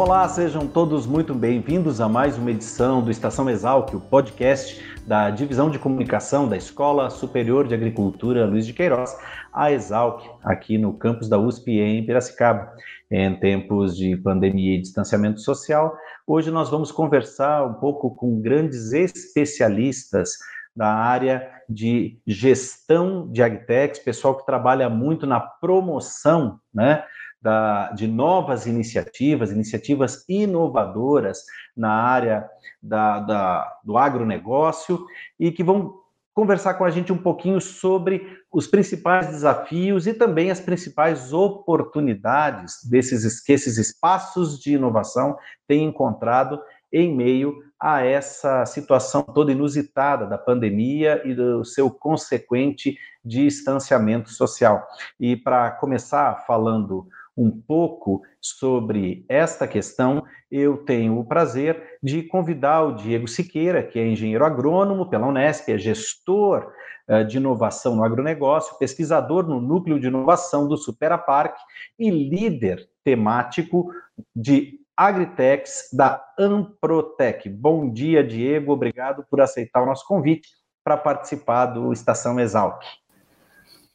Olá, sejam todos muito bem-vindos a mais uma edição do Estação Exalc, o podcast da Divisão de Comunicação da Escola Superior de Agricultura Luiz de Queiroz, a Exalc, aqui no campus da USP em Piracicaba. Em tempos de pandemia e distanciamento social, hoje nós vamos conversar um pouco com grandes especialistas da área de gestão de agtechs, pessoal que trabalha muito na promoção, né, da, de novas iniciativas, iniciativas inovadoras na área da, da, do agronegócio e que vão conversar com a gente um pouquinho sobre os principais desafios e também as principais oportunidades desses que esses espaços de inovação têm encontrado em meio a essa situação toda inusitada da pandemia e do seu consequente distanciamento social. E para começar falando um pouco sobre esta questão, eu tenho o prazer de convidar o Diego Siqueira, que é engenheiro agrônomo pela Unesp, é gestor uh, de inovação no agronegócio, pesquisador no núcleo de inovação do Superapark e líder temático de Agritex da Amprotec. Bom dia, Diego, obrigado por aceitar o nosso convite para participar do Estação Exalc.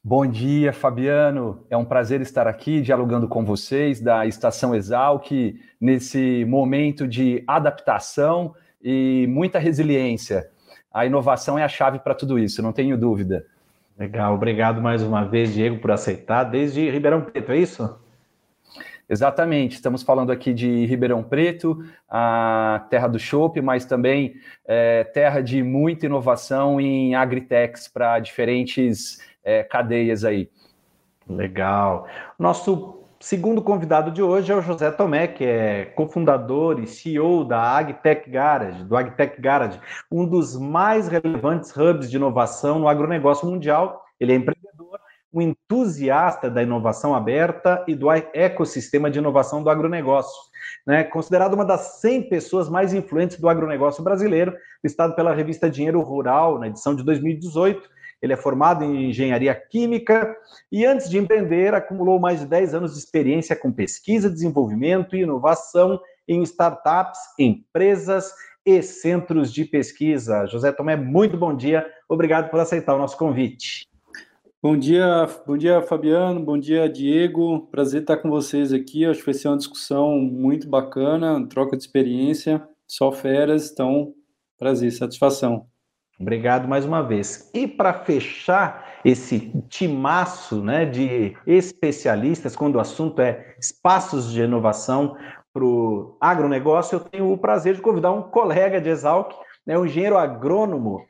Bom dia, Fabiano. É um prazer estar aqui dialogando com vocês da Estação Exalc nesse momento de adaptação e muita resiliência. A inovação é a chave para tudo isso, não tenho dúvida. Legal, obrigado mais uma vez, Diego, por aceitar. Desde Ribeirão Preto, é isso? Exatamente, estamos falando aqui de Ribeirão Preto, a terra do chopp, mas também é, terra de muita inovação em agritechs para diferentes é, cadeias aí. Legal. Nosso segundo convidado de hoje é o José Tomé, que é cofundador e CEO da AgTech Garage, do AgTech Garage, um dos mais relevantes hubs de inovação no agronegócio mundial. Ele é empreendedor, um entusiasta da inovação aberta e do ecossistema de inovação do agronegócio. Né, considerado uma das 100 pessoas mais influentes do agronegócio brasileiro, listado pela revista Dinheiro Rural, na edição de 2018, ele é formado em engenharia química e, antes de empreender, acumulou mais de 10 anos de experiência com pesquisa, desenvolvimento e inovação em startups, empresas e centros de pesquisa. José Tomé, muito bom dia. Obrigado por aceitar o nosso convite. Bom dia, bom dia, Fabiano. Bom dia, Diego. Prazer estar com vocês aqui. Acho que vai ser uma discussão muito bacana, troca de experiência, só feras. Então, prazer, satisfação. Obrigado mais uma vez. E para fechar esse timaço né, de especialistas, quando o assunto é espaços de inovação para o agronegócio, eu tenho o prazer de convidar um colega de Exalc, né, um engenheiro agrônomo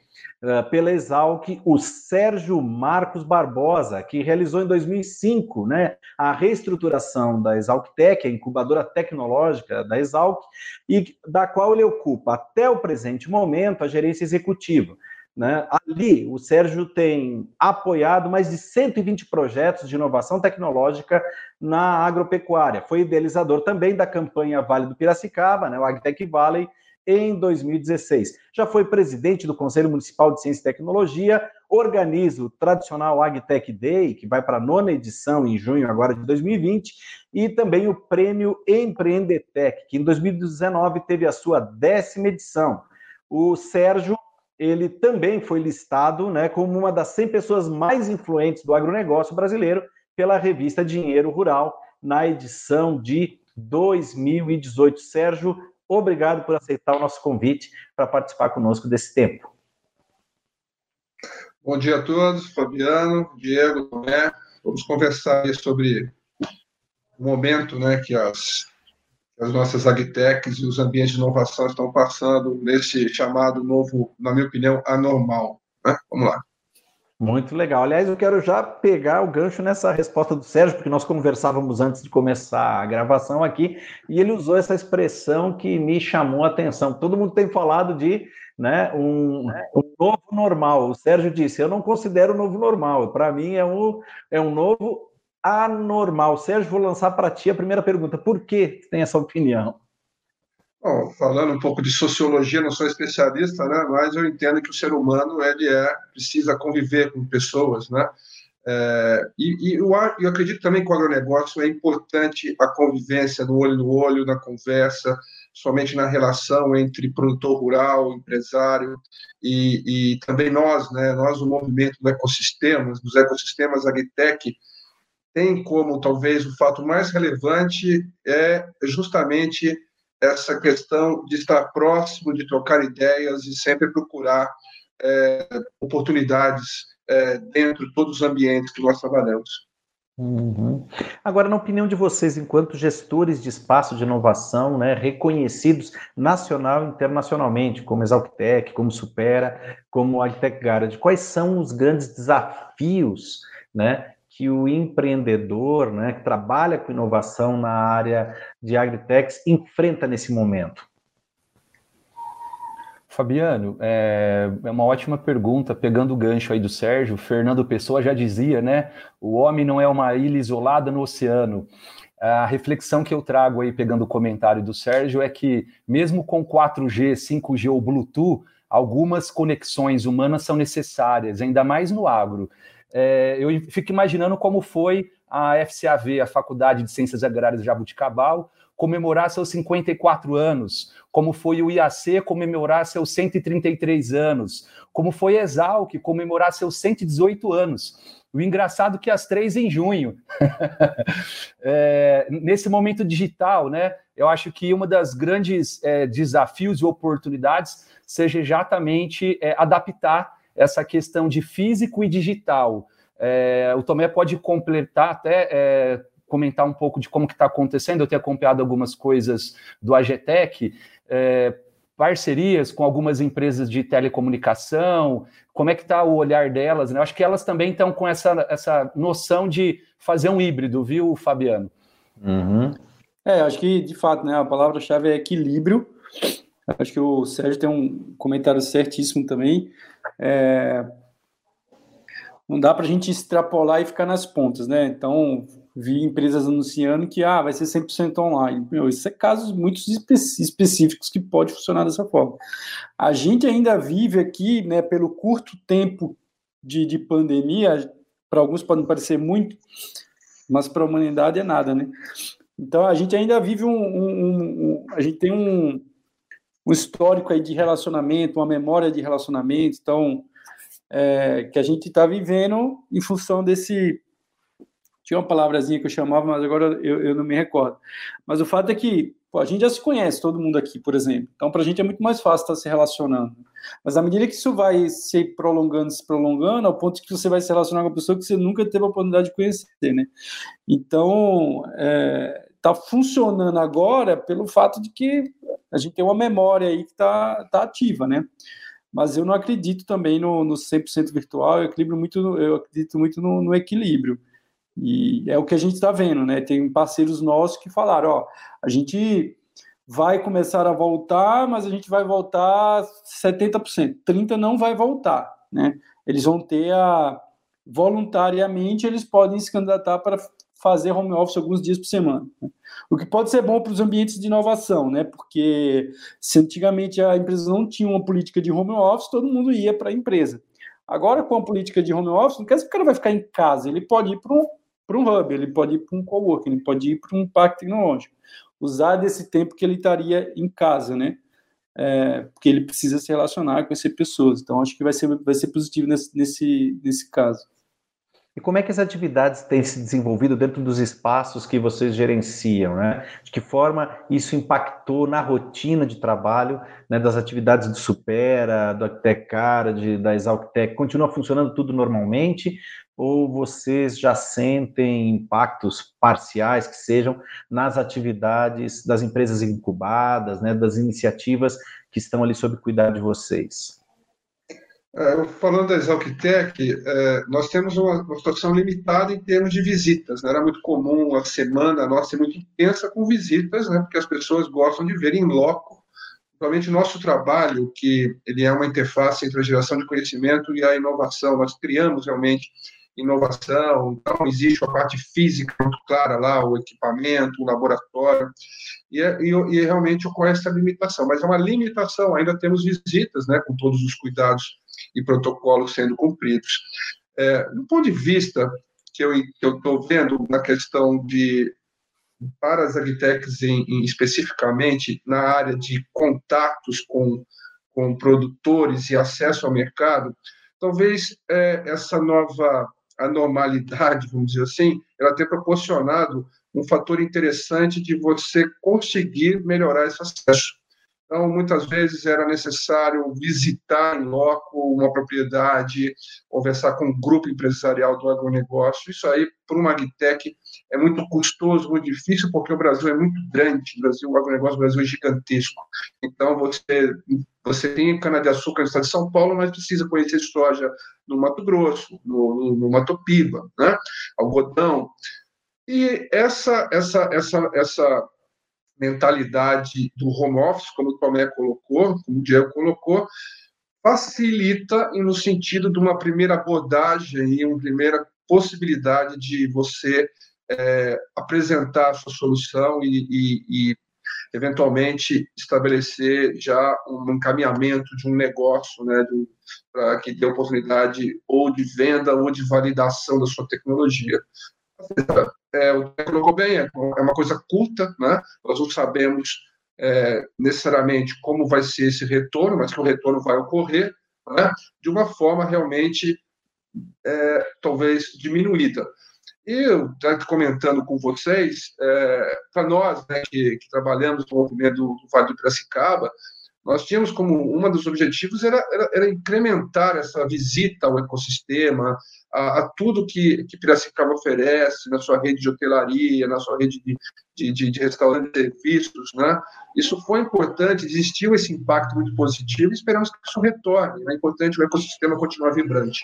pela Exalc, o Sérgio Marcos Barbosa, que realizou em 2005 né, a reestruturação da Exalctec, a incubadora tecnológica da Exalc, e da qual ele ocupa até o presente momento a gerência executiva. Né? Ali, o Sérgio tem apoiado mais de 120 projetos de inovação tecnológica na agropecuária. Foi idealizador também da campanha Vale do Piracicaba, né, o AgTech Valley, em 2016. Já foi presidente do Conselho Municipal de Ciência e Tecnologia, organiza o tradicional AgTech Day, que vai para a nona edição em junho agora de 2020, e também o Prêmio Empreendetec, que em 2019 teve a sua décima edição. O Sérgio ele também foi listado né, como uma das 100 pessoas mais influentes do agronegócio brasileiro pela revista Dinheiro Rural, na edição de 2018. Sérgio, obrigado por aceitar o nosso convite para participar conosco desse tempo. Bom dia a todos, Fabiano, Diego, Tomé. Vamos conversar sobre o momento né, que as as nossas agtechs e os ambientes de inovação estão passando nesse chamado novo, na minha opinião, anormal. Né? Vamos lá. Muito legal. Aliás, eu quero já pegar o gancho nessa resposta do Sérgio, porque nós conversávamos antes de começar a gravação aqui, e ele usou essa expressão que me chamou a atenção. Todo mundo tem falado de né, um, um novo normal. O Sérgio disse: Eu não considero o novo normal. Para mim, é um, é um novo anormal. Sérgio, vou lançar para ti a primeira pergunta. Por que tem essa opinião? Bom, falando um pouco de sociologia, não sou especialista, né, mas eu entendo que o ser humano ele é precisa conviver com pessoas, né? É, e, e eu, eu, acredito também que o agronegócio é importante a convivência no olho no olho, na conversa, somente na relação entre produtor rural, empresário e, e também nós, né? Nós, o movimento do ecossistemas, dos ecossistemas agritech, tem como talvez o fato mais relevante é justamente essa questão de estar próximo, de trocar ideias e sempre procurar é, oportunidades é, dentro de todos os ambientes que nós trabalhamos. Uhum. Agora, na opinião de vocês, enquanto gestores de espaço de inovação, né, reconhecidos nacional e internacionalmente, como Exalctec, como Supera, como Agtech Garage, quais são os grandes desafios né, que o empreendedor, né, que trabalha com inovação na área de agritechs, enfrenta nesse momento? Fabiano, é, é, uma ótima pergunta, pegando o gancho aí do Sérgio, Fernando Pessoa já dizia, né? O homem não é uma ilha isolada no oceano. A reflexão que eu trago aí, pegando o comentário do Sérgio, é que mesmo com 4G, 5G ou Bluetooth, algumas conexões humanas são necessárias, ainda mais no agro é, eu fico imaginando como foi a FCAV, a Faculdade de Ciências Agrárias de Jabuticabal, comemorar seus 54 anos, como foi o IAC comemorar seus 133 anos, como foi a Exalc comemorar seus 118 anos. O engraçado é que as três em junho. é, nesse momento digital, né? Eu acho que uma das grandes é, desafios e oportunidades seja exatamente é, adaptar essa questão de físico e digital. É, o Tomé pode completar até é, comentar um pouco de como que está acontecendo. Eu tenho acompanhado algumas coisas do AGTEC, é, parcerias com algumas empresas de telecomunicação, como é que está o olhar delas, né? Eu acho que elas também estão com essa, essa noção de fazer um híbrido, viu, Fabiano? Uhum. É, acho que, de fato, né, a palavra-chave é equilíbrio. Acho que o Sérgio tem um comentário certíssimo também. É, não dá para a gente extrapolar e ficar nas pontas, né? Então, vi empresas anunciando que ah, vai ser 100% online. Meu, isso é casos muito específicos que pode funcionar dessa forma. A gente ainda vive aqui, né, pelo curto tempo de, de pandemia, para alguns pode parecer muito, mas para a humanidade é nada, né? Então, a gente ainda vive um, um, um a gente tem um, um histórico aí de relacionamento, uma memória de relacionamento, então, é, que a gente está vivendo em função desse. Tinha uma palavrazinha que eu chamava, mas agora eu, eu não me recordo. Mas o fato é que pô, a gente já se conhece, todo mundo aqui, por exemplo. Então, para a gente é muito mais fácil estar tá se relacionando. Mas à medida que isso vai se prolongando, se prolongando, ao ponto que você vai se relacionar com uma pessoa que você nunca teve a oportunidade de conhecer, né? Então, é, está funcionando agora pelo fato de que a gente tem uma memória aí que está tá ativa, né? Mas eu não acredito também no, no 100% virtual, eu, equilibro muito, eu acredito muito no, no equilíbrio. E é o que a gente está vendo, né? Tem parceiros nossos que falaram, ó, a gente vai começar a voltar, mas a gente vai voltar 70%, 30% não vai voltar, né? Eles vão ter a voluntariamente eles podem se candidatar para fazer home office alguns dias por semana. Né? O que pode ser bom para os ambientes de inovação, né? Porque se antigamente a empresa não tinha uma política de home office, todo mundo ia para a empresa. Agora, com a política de home office, não quer dizer que o cara vai ficar em casa, ele pode ir para um, um hub, ele pode ir para um coworking, ele pode ir para um parque tecnológico. Usar desse tempo que ele estaria em casa, né? É, porque ele precisa se relacionar com essas pessoas. Então, acho que vai ser, vai ser positivo nesse, nesse, nesse caso. E como é que as atividades têm se desenvolvido dentro dos espaços que vocês gerenciam? Né? De que forma isso impactou na rotina de trabalho né, das atividades do Supera, do Actecara, de, da Exalctec? Continua funcionando tudo normalmente? Ou vocês já sentem impactos parciais que sejam nas atividades das empresas incubadas, né, das iniciativas que estão ali sob cuidado de vocês? É, falando da Exalquitec, é, nós temos uma, uma, situação limitada em termos de visitas. Né? Era muito comum a semana nossa ser muito intensa com visitas, né? porque as pessoas gostam de ver em loco. Principalmente nosso trabalho, que ele é uma interface entre a geração de conhecimento e a inovação. Nós criamos realmente inovação, então existe a parte física muito clara lá, o equipamento, o laboratório, e, é, e, e realmente ocorre essa limitação, mas é uma limitação, ainda temos visitas, né, com todos os cuidados e protocolos sendo cumpridos. É, do ponto de vista que eu estou vendo na questão de para as agtechs em, em, especificamente na área de contatos com, com produtores e acesso ao mercado, talvez é, essa nova anormalidade, vamos dizer assim, ela tenha proporcionado um fator interessante de você conseguir melhorar esse acesso. Então, muitas vezes era necessário visitar em loco uma propriedade, conversar com um grupo empresarial do agronegócio. Isso aí, para uma agtech, é muito custoso, muito difícil, porque o Brasil é muito grande. O, Brasil, o agronegócio do Brasil é gigantesco. Então, você, você tem cana-de-açúcar no estado de São Paulo, mas precisa conhecer soja no Mato Grosso, no, no, no Mato Piba, né? algodão. E essa, essa, essa, essa mentalidade do home office, como o Tomé colocou, como o Diego colocou, facilita no sentido de uma primeira abordagem e uma primeira possibilidade de você é, apresentar a sua solução e, e, e, eventualmente estabelecer já um encaminhamento de um negócio, né, para que dê oportunidade ou de venda ou de validação da sua tecnologia é, o Té colocou bem, é, é uma coisa curta, né? nós não sabemos é, necessariamente como vai ser esse retorno, mas que o retorno vai ocorrer né? de uma forma realmente, é, talvez, diminuída. Eu, comentando com vocês, é, para nós né, que, que, trabalhamos no movimento do Vale do Piracicaba, nós tínhamos como um dos objetivos era, era, era, incrementar essa visita ao ecossistema, a, a, tudo que, que Piracicaba oferece na sua rede de hotelaria, na sua rede de, de, de, de restaurantes e serviços. Né? Isso foi importante, existiu esse impacto muito positivo e esperamos que isso retorne. É importante o ecossistema continuar vibrante.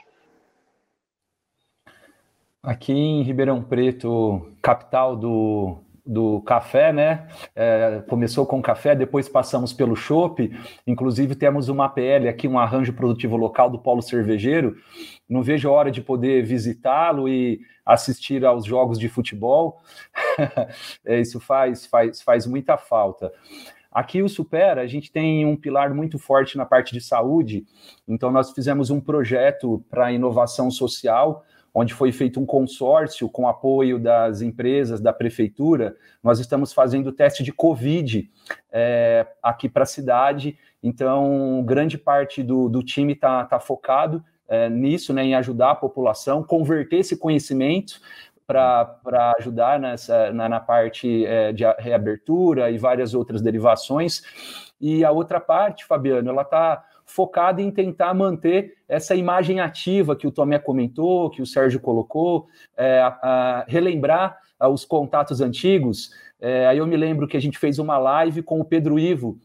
Aqui em Ribeirão Preto, capital do, do café, né? É, começou com café, depois passamos pelo chopp. Inclusive temos uma PL aqui, um arranjo produtivo local do Polo Cervejeiro. Não vejo a hora de poder visitá-lo e assistir aos jogos de futebol. é, isso faz, faz, faz muita falta. Aqui o Supera, a gente tem um pilar muito forte na parte de saúde, então nós fizemos um projeto para inovação social onde foi feito um consórcio com apoio das empresas, da prefeitura. Nós estamos fazendo teste de Covid é, aqui para a cidade, então grande parte do, do time está tá focado é, nisso, né, em ajudar a população, converter esse conhecimento para ajudar nessa, na, na parte é, de reabertura e várias outras derivações. E a outra parte, Fabiano, ela está focada em tentar manter essa imagem ativa que o Tomé comentou, que o Sérgio colocou, é, a, a relembrar a, os contatos antigos. É, aí eu me lembro que a gente fez uma live com o Pedro Ivo,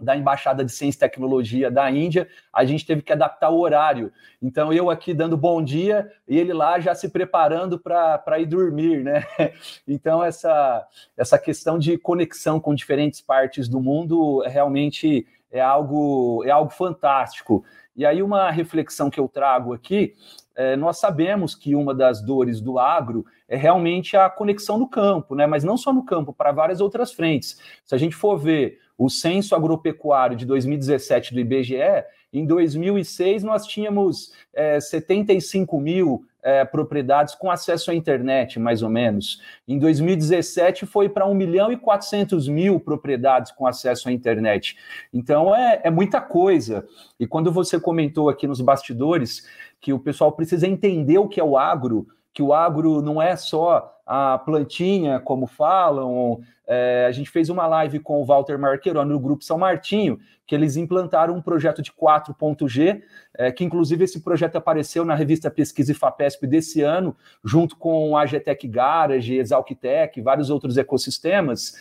da Embaixada de Ciência e Tecnologia da Índia, a gente teve que adaptar o horário. Então, eu aqui dando bom dia e ele lá já se preparando para ir dormir, né? Então, essa, essa questão de conexão com diferentes partes do mundo realmente é algo, é algo fantástico. E aí, uma reflexão que eu trago aqui, é, nós sabemos que uma das dores do agro é realmente a conexão no campo, né? mas não só no campo, para várias outras frentes. Se a gente for ver o censo agropecuário de 2017 do IBGE, em 2006 nós tínhamos é, 75 mil é, propriedades com acesso à internet, mais ou menos. Em 2017 foi para 1 milhão e 400 mil propriedades com acesso à internet. Então é, é muita coisa. E quando você comentou aqui nos bastidores que o pessoal precisa entender o que é o agro, que o agro não é só a plantinha, como falam. É, a gente fez uma live com o Walter Marqueiro no Grupo São Martinho, que eles implantaram um projeto de 4.G, é, que inclusive esse projeto apareceu na revista Pesquisa e FAPESP desse ano, junto com a AGTEC Garage, Exalquitec, vários outros ecossistemas.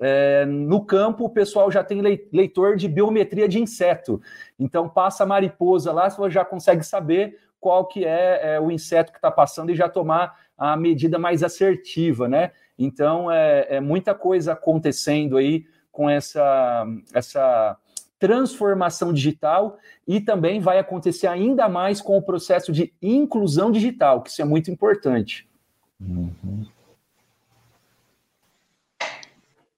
é, no campo o pessoal já tem leitor de biometria de inseto. Então passa a mariposa lá, você já consegue saber qual que é, é o inseto que está passando e já tomar a medida mais assertiva, né? Então é, é muita coisa acontecendo aí com essa, essa transformação digital e também vai acontecer ainda mais com o processo de inclusão digital, que isso é muito importante. Uhum.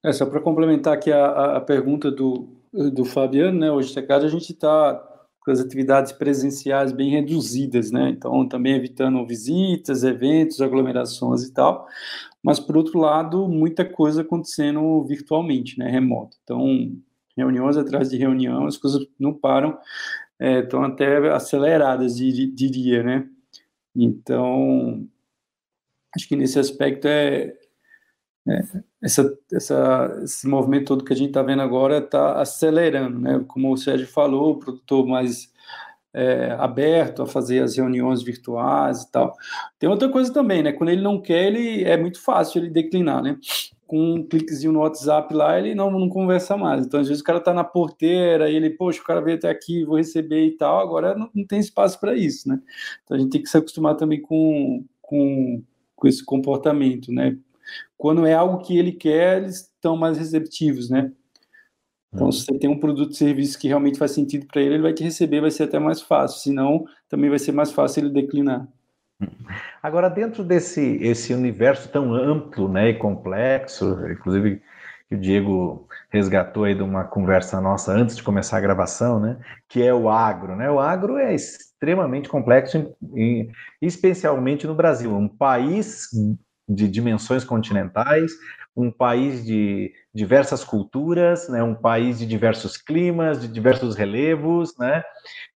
É, só para complementar aqui a, a pergunta do, do Fabiano, né? Hoje, a gente está com as atividades presenciais bem reduzidas, né? Então, também evitando visitas, eventos, aglomerações e tal. Mas, por outro lado, muita coisa acontecendo virtualmente, né? Remoto. Então, reuniões atrás de reunião, as coisas não param, é, estão até aceleradas, diria, né? Então, acho que nesse aspecto é, é, essa, essa, esse movimento todo que a gente está vendo agora está acelerando, né? Como o Sérgio falou, o produtor mais é, aberto a fazer as reuniões virtuais e tal. Tem outra coisa também, né? Quando ele não quer, ele é muito fácil ele declinar, né? Com um cliquezinho no WhatsApp lá, ele não, não conversa mais. Então, às vezes, o cara está na porteira e ele, poxa, o cara veio até aqui, vou receber e tal. Agora não, não tem espaço para isso, né? Então, a gente tem que se acostumar também com, com, com esse comportamento, né? Quando é algo que ele quer, eles estão mais receptivos, né? Então, se você tem um produto ou serviço que realmente faz sentido para ele, ele vai te receber, vai ser até mais fácil. Senão, também vai ser mais fácil ele declinar. Agora, dentro desse esse universo tão amplo né, e complexo, inclusive que o Diego resgatou aí de uma conversa nossa antes de começar a gravação, né, que é o agro. Né? O agro é extremamente complexo, em, especialmente no Brasil, um país de dimensões continentais, um país de diversas culturas, né, um país de diversos climas, de diversos relevos, né,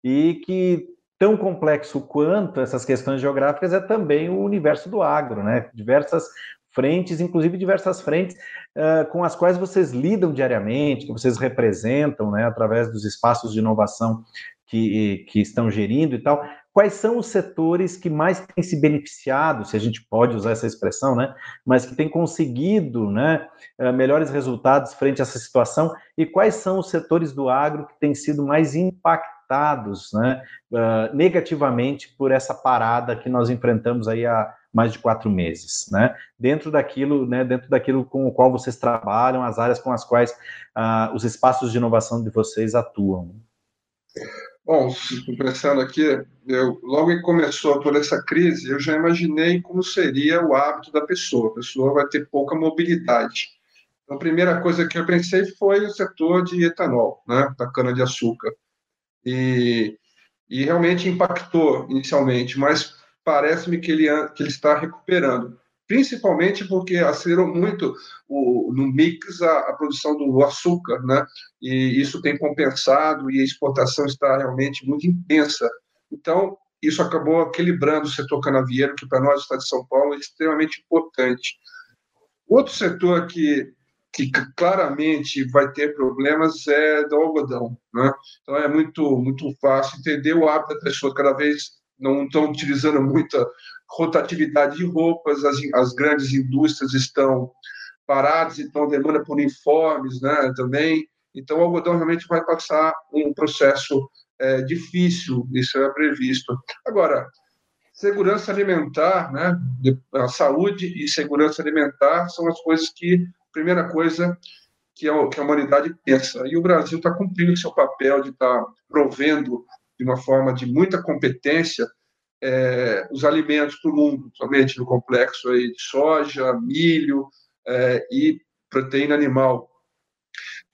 e que tão complexo quanto essas questões geográficas é também o universo do agro, né, diversas frentes, inclusive diversas frentes uh, com as quais vocês lidam diariamente, que vocês representam, né, através dos espaços de inovação que, que estão gerindo e tal quais são os setores que mais têm se beneficiado, se a gente pode usar essa expressão, né, mas que têm conseguido né, eh, melhores resultados frente a essa situação, e quais são os setores do agro que têm sido mais impactados né, uh, negativamente por essa parada que nós enfrentamos aí há mais de quatro meses, né? Dentro daquilo, né? Dentro daquilo com o qual vocês trabalham, as áreas com as quais uh, os espaços de inovação de vocês atuam. Bom, pensando aqui, eu, logo que começou toda essa crise, eu já imaginei como seria o hábito da pessoa. A pessoa vai ter pouca mobilidade. Então, a primeira coisa que eu pensei foi o setor de etanol, né, da cana-de-açúcar. E, e realmente impactou inicialmente, mas parece-me que ele, que ele está recuperando principalmente porque acelerou muito o, no mix a, a, produção do açúcar, né? E isso tem compensado e a exportação está realmente muito intensa. Então, isso acabou equilibrando o setor canavieiro, que para nós, Estado de São Paulo, é extremamente importante. Outro setor que, que claramente vai ter problemas é do algodão. Né? Então, é muito, muito fácil entender o hábito da pessoa cada vez não estão utilizando muita rotatividade de roupas, as, as grandes indústrias estão paradas, então demanda por uniformes né, também. Então, o algodão realmente vai passar um processo é, difícil, isso é previsto. Agora, segurança alimentar, né, a saúde e segurança alimentar são as coisas que, primeira coisa que a, que a humanidade pensa. E o Brasil está cumprindo seu papel de estar tá provendo de uma forma de muita competência é, os alimentos para o mundo, somente no complexo aí de soja, milho é, e proteína animal.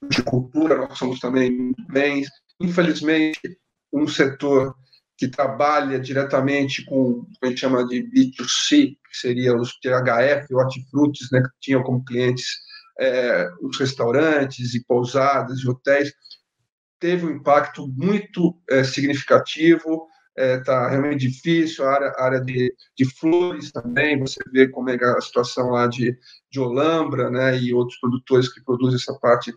De cultura, nós somos também muito bem. Infelizmente, um setor que trabalha diretamente com o que a gente chama de B2C, que seria os THF, hortifrutis, né, que tinham como clientes é, os restaurantes e pousadas e hotéis, teve um impacto muito é, significativo está é, tá realmente difícil, a área, área de, de, flores também, você vê como é a situação lá de, de Olambra, né, e outros produtores que produzem essa parte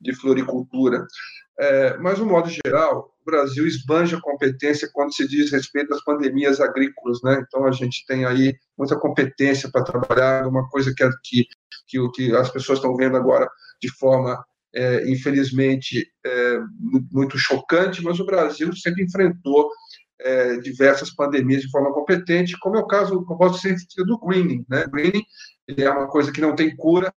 de floricultura. É, mas, no modo geral, o Brasil esbanja competência quando se diz respeito às pandemias agrícolas, né? Então, a gente tem aí muita competência para trabalhar, uma coisa que, que, que, que as pessoas estão vendo agora de forma, é, infelizmente, é, muito chocante, mas o Brasil sempre enfrentou é, diversas pandemias de forma competente, como é o caso, como posso ser do greening, né? Greening ele é uma coisa que não tem cura,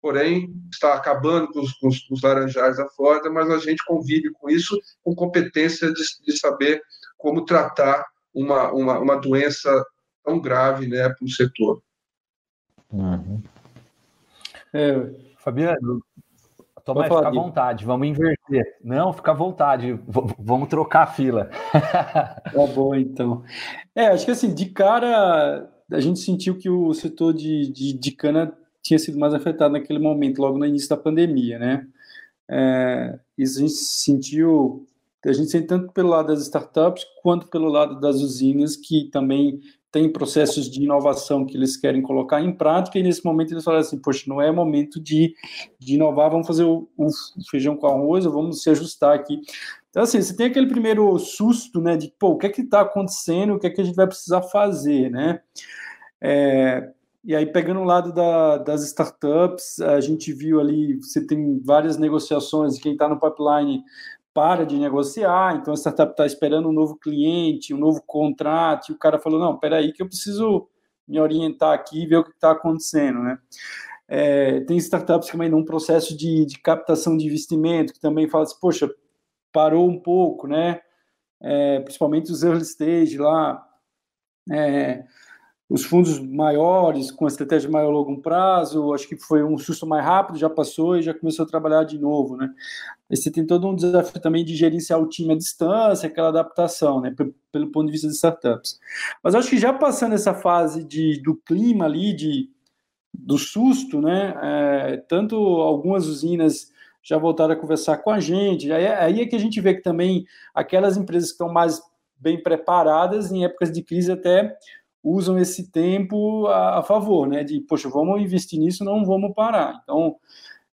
porém está acabando com os, com os, com os laranjais da Flórida, mas a gente convive com isso com competência de, de saber como tratar uma, uma, uma doença tão grave né, para o setor. Uhum. É, Fabiano, Tomás, fica à vontade, vamos inverter. Não, fica à vontade, v vamos trocar a fila. tá bom, então. É, acho que assim, de cara, a gente sentiu que o setor de, de, de cana tinha sido mais afetado naquele momento, logo no início da pandemia, né? É, isso a gente sentiu, a gente sente tanto pelo lado das startups quanto pelo lado das usinas que também tem processos de inovação que eles querem colocar em prática e nesse momento eles falam assim, poxa, não é momento de, de inovar, vamos fazer o, o feijão com arroz, vamos se ajustar aqui. Então, assim, você tem aquele primeiro susto, né, de, pô, o que é que está acontecendo, o que é que a gente vai precisar fazer, né? É, e aí, pegando o lado da, das startups, a gente viu ali, você tem várias negociações, quem está no pipeline para de negociar, então a startup está esperando um novo cliente, um novo contrato, e o cara falou, não, peraí que eu preciso me orientar aqui e ver o que está acontecendo, né? É, tem startups também num processo de, de, captação de investimento, que também fala assim, poxa, parou um pouco, né? É, principalmente os early stage lá, é, os fundos maiores, com a estratégia maior longo prazo, acho que foi um susto mais rápido, já passou e já começou a trabalhar de novo, né? E você tem todo um desafio também de gerenciar o time à distância, aquela adaptação, né, pelo ponto de vista de startups. Mas acho que já passando essa fase de, do clima ali, de, do susto, né, é, tanto algumas usinas já voltaram a conversar com a gente, aí, é, aí é que a gente vê que também aquelas empresas que estão mais bem preparadas em épocas de crise até usam esse tempo a, a, favor, né? De, poxa, vamos investir nisso, não vamos parar. Então,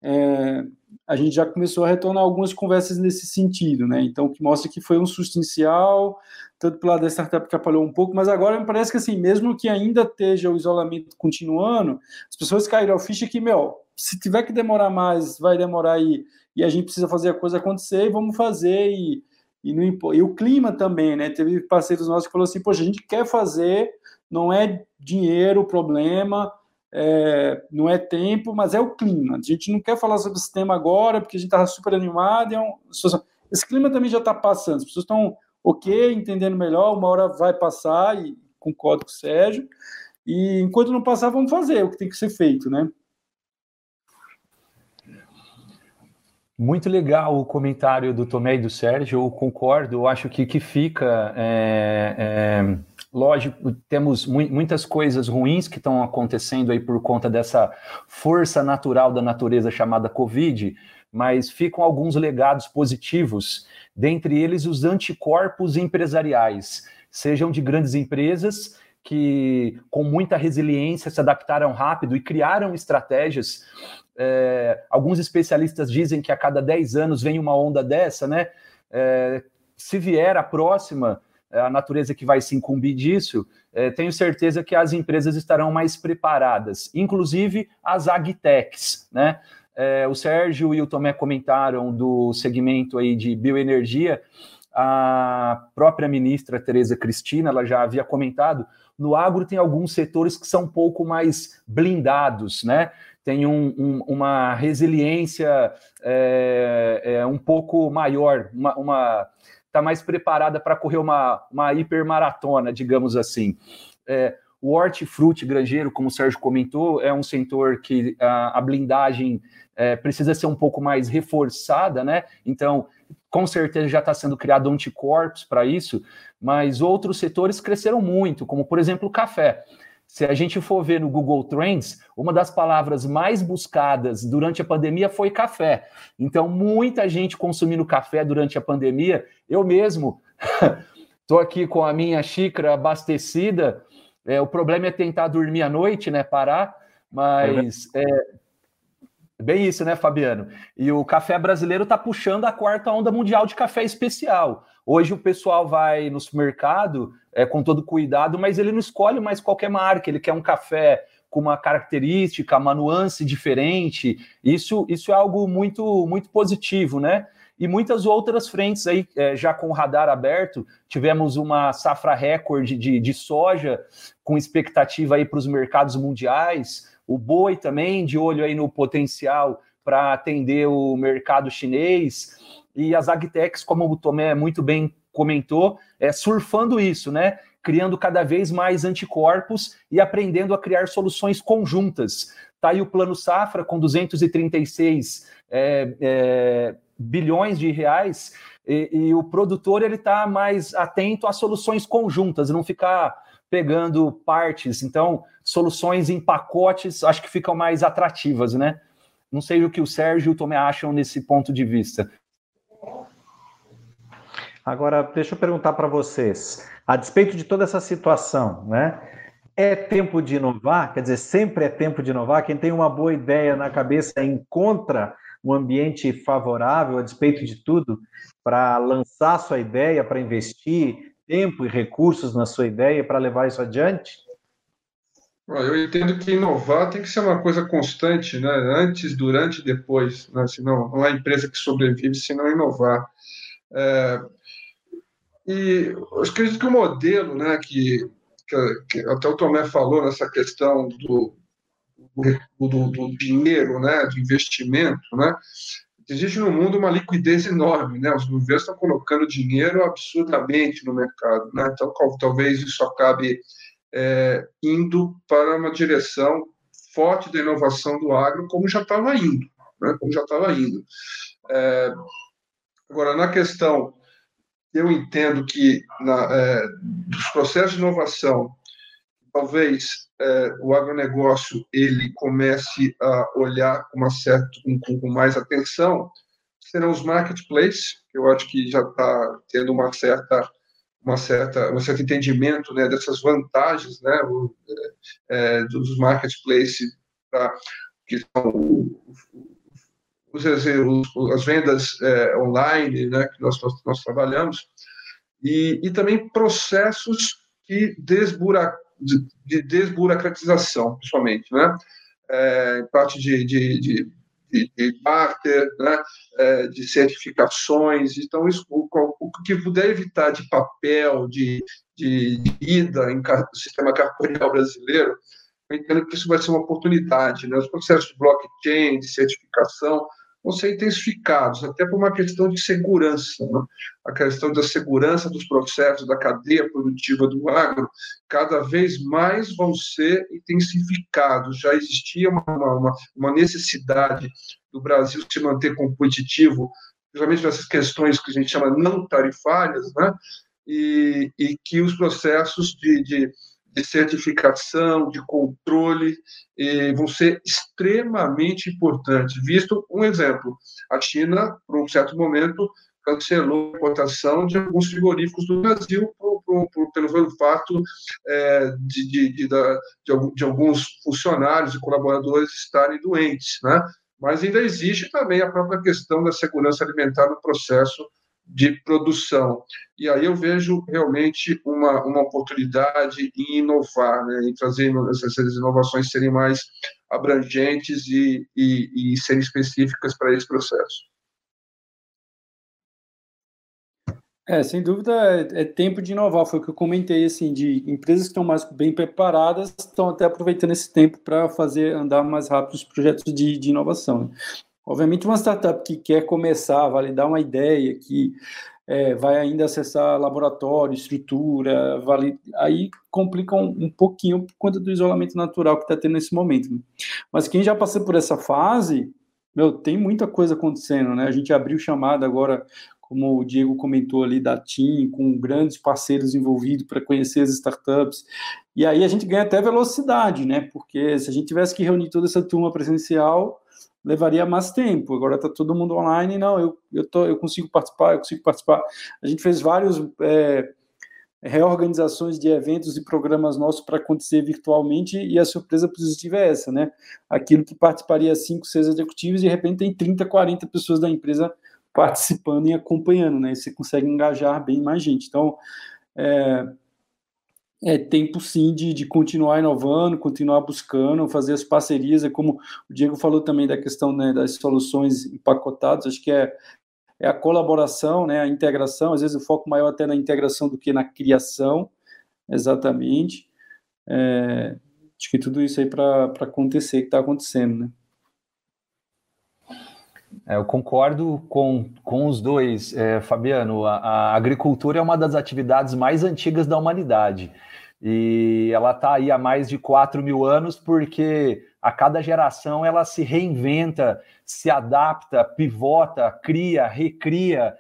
é, a gente já começou a retornar algumas conversas nesse sentido, né? Então, que mostra que foi um susto inicial, tanto pelo lado da startup que apalhou um pouco, mas agora me parece que, assim, mesmo que ainda esteja o isolamento continuando, as pessoas caíram ao ficha que, meu, se tiver que demorar mais, vai demorar e, e a gente precisa fazer a coisa acontecer e vamos fazer e e, no, e o clima também, né? Teve parceiros nossos que falou assim, poxa, a gente quer fazer, não é dinheiro o problema, é, não é tempo, mas é o clima. A gente não quer falar sobre esse tema agora, porque a gente estava super animado. É um, esse clima também já está passando, as pessoas estão ok, entendendo melhor, uma hora vai passar, e concordo com o Sérgio. E enquanto não passar, vamos fazer o que tem que ser feito, né? Muito legal o comentário do Tomé e do Sérgio, eu concordo, eu acho que que fica, é, é, lógico, temos mu muitas coisas ruins que estão acontecendo aí por conta dessa força natural da natureza chamada Covid, mas ficam alguns legados positivos, dentre eles os anticorpos empresariais, sejam de grandes empresas que com muita resiliência se adaptaram rápido e criaram estratégias é, alguns especialistas dizem que a cada 10 anos vem uma onda dessa, né? É, se vier a próxima, é, a natureza que vai se incumbir disso, é, tenho certeza que as empresas estarão mais preparadas, inclusive as agtechs, né? É, o Sérgio e o Tomé comentaram do segmento aí de bioenergia, a própria ministra Tereza Cristina, ela já havia comentado, no agro tem alguns setores que são um pouco mais blindados, né? Tem um, um, uma resiliência é, é, um pouco maior, uma, está mais preparada para correr uma, uma hipermaratona, digamos assim. É, o hortifruti granjeiro, como o Sérgio comentou, é um setor que a, a blindagem é, precisa ser um pouco mais reforçada, né? Então, com certeza já está sendo criado anticorpos para isso, mas outros setores cresceram muito, como por exemplo o café. Se a gente for ver no Google Trends, uma das palavras mais buscadas durante a pandemia foi café. Então, muita gente consumindo café durante a pandemia. Eu mesmo estou aqui com a minha xícara abastecida. É, o problema é tentar dormir à noite, né? Parar, mas é, Bem isso, né, Fabiano? E o café brasileiro está puxando a quarta onda mundial de café especial. Hoje o pessoal vai no supermercado é, com todo cuidado, mas ele não escolhe mais qualquer marca, ele quer um café com uma característica, uma nuance diferente. Isso, isso é algo muito, muito positivo, né? E muitas outras frentes aí, é, já com o radar aberto, tivemos uma safra recorde de, de soja, com expectativa aí para os mercados mundiais, o boi também, de olho aí no potencial para atender o mercado chinês, e as agtechs, como o Tomé muito bem comentou, é, surfando isso, né? Criando cada vez mais anticorpos e aprendendo a criar soluções conjuntas. Está aí o Plano Safra com 236 é, é, bilhões de reais e, e o produtor ele está mais atento a soluções conjuntas, não ficar pegando partes. Então, soluções em pacotes acho que ficam mais atrativas, né? Não sei o que o Sérgio e o Tomé acham nesse ponto de vista. Agora, deixa eu perguntar para vocês, a despeito de toda essa situação, né? É tempo de inovar? Quer dizer, sempre é tempo de inovar? Quem tem uma boa ideia na cabeça encontra um ambiente favorável, a despeito de tudo, para lançar sua ideia, para investir tempo e recursos na sua ideia para levar isso adiante? Eu entendo que inovar tem que ser uma coisa constante, né? antes, durante e depois. Né? Senão, não há empresa que sobrevive se não inovar. É... E eu acredito que o modelo né, que, que, que até o Tomé falou nessa questão do, do, do, dinheiro, né, do investimento, né, existe no mundo uma liquidez enorme, né, os governos estão colocando dinheiro absurdamente no mercado, né, então talvez isso acabe é, indo para uma direção forte da inovação do agro, como já estava indo, né, como já estava indo. É, agora, na questão, eu entendo que na, é, dos processos de inovação, talvez é, o agronegócio ele comece a olhar com, uma certa, com, com mais atenção, serão os marketplaces, que eu acho que já está tendo uma certa uma certa um certo entendimento né, dessas vantagens né, o, é, é dos marketplaces que são os, os, as vendas é, online né, que nós, nós, nós trabalhamos e, e também processos que desburacam de, de desburocratização, principalmente, né? É, parte de, de, de, de, barter, né? É, de certificações. Então, isso, o, o, que puder evitar de papel, de, de, de ida em car sistema cartorial brasileiro, eu entendo que isso vai ser uma oportunidade. Né? Os processos de blockchain, de certificação, vão ser intensificados, até por uma questão de segurança. Né? A questão da segurança dos processos da cadeia produtiva do agro, cada vez mais vão ser intensificados. Já existia uma, uma, uma necessidade do Brasil se manter competitivo, principalmente nessas questões que a gente chama não tarifárias, né? e, e que os processos de, de de certificação, de controle, vão ser extremamente importantes. Visto um exemplo, a China, por um certo momento, cancelou a importação de alguns frigoríficos do Brasil por, por, por, pelo fato é, de, de, de, de alguns funcionários e colaboradores estarem doentes, né? Mas ainda existe também a própria questão da segurança alimentar no processo de produção. E aí eu vejo realmente uma, uma oportunidade em inovar, né, em trazer essas inovações serem mais abrangentes e, e, e serem específicas para esse processo. É, sem dúvida é, é, tempo de inovar, foi o que eu comentei, assim, de empresas que estão mais bem preparadas estão até aproveitando esse tempo para fazer andar mais rápido os projetos de, de inovação. Né? Obviamente, uma startup que quer começar, validar uma ideia, que é, vai ainda acessar laboratório, estrutura, vale, aí complica um, um, pouquinho por conta do isolamento natural que está tendo nesse momento. Né? Mas quem já passou por essa fase, meu, tem muita coisa acontecendo, né? A gente abriu chamada agora, como o Diego comentou ali, da TIM, com grandes parceiros envolvidos para conhecer as startups. E aí a gente ganha até velocidade, né? Porque se a gente tivesse que reunir toda essa turma presencial, levaria mais tempo. Agora está todo mundo online, não, eu, eu, tô, eu consigo participar, eu consigo participar. A gente fez vários, é, reorganizações de eventos e programas nossos para acontecer virtualmente e a surpresa positiva é essa, né? Aquilo que participaria cinco, seis executivos, de repente tem 30, 40 pessoas da empresa participando e acompanhando, né? E você consegue engajar bem mais gente. Então, é, é tempo sim de, de continuar inovando, continuar buscando, fazer as parcerias, é como o Diego falou também da questão né, das soluções empacotadas, acho que é, é a colaboração, né, a integração, às vezes o foco maior até na integração do que na criação, exatamente. É, acho que tudo isso aí para acontecer, que está acontecendo, né? É, eu concordo com, com os dois, é, Fabiano. A, a, agricultura é uma das atividades mais antigas da humanidade. E ela está aí há mais de 4 mil anos porque a cada geração ela se reinventa, se adapta, pivota, cria, recria.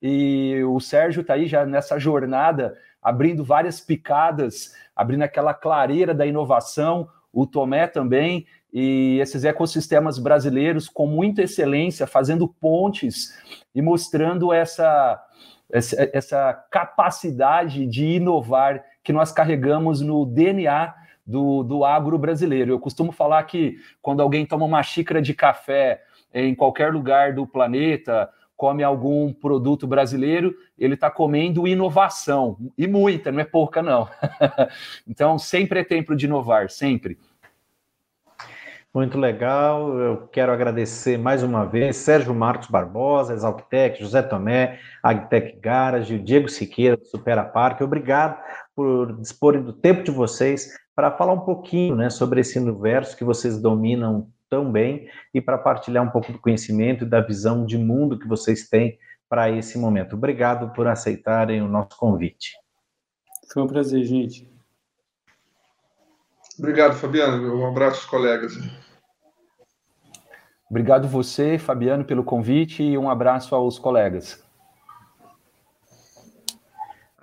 E o Sérgio está aí já nessa jornada, abrindo várias picadas, abrindo aquela clareira da inovação, o Tomé também, e esses ecossistemas brasileiros com muita excelência, fazendo pontes e mostrando essa, essa, essa capacidade de inovar que nós carregamos no DNA do, do agro brasileiro. Eu costumo falar que quando alguém toma uma xícara de café em qualquer lugar do planeta, come algum produto brasileiro, ele está comendo inovação, e muita, não é pouca, não. então, sempre é tempo de inovar, sempre. Muito legal. Eu quero agradecer mais uma vez Sérgio Marcos Barbosa, Exalctec, José Tomé, Agtec Garage, o Diego Siqueira, do Supera Parque. Obrigado por disporem do tempo de vocês para falar um pouquinho né, sobre esse universo que vocês dominam tão bem e para partilhar um pouco do conhecimento e da visão de mundo que vocês têm para esse momento. Obrigado por aceitarem o nosso convite. Foi um prazer, gente. Obrigado, Fabiano. Um abraço aos colegas. Obrigado você, Fabiano, pelo convite e um abraço aos colegas.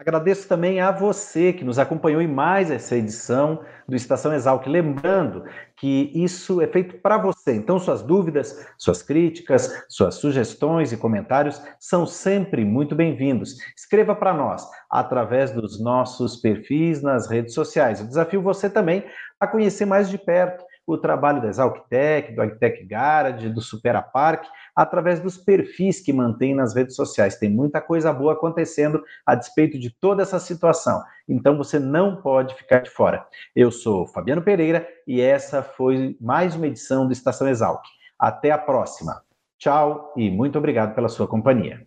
Agradeço também a você que nos acompanhou em mais essa edição do Estação Exalc. Lembrando que isso é feito para você. Então, suas dúvidas, suas críticas, suas sugestões e comentários são sempre muito bem-vindos. Escreva para nós através dos nossos perfis nas redes sociais. Eu desafio você também a conhecer mais de perto o trabalho da Exalctec, do Agtec Garage, do Superapark, através dos perfis que mantém nas redes sociais. Tem muita coisa boa acontecendo a despeito de toda essa situação. Então você não pode ficar de fora. Eu sou Fabiano Pereira e essa foi mais uma edição do Estação Exalc. Até a próxima. Tchau e muito obrigado pela sua companhia.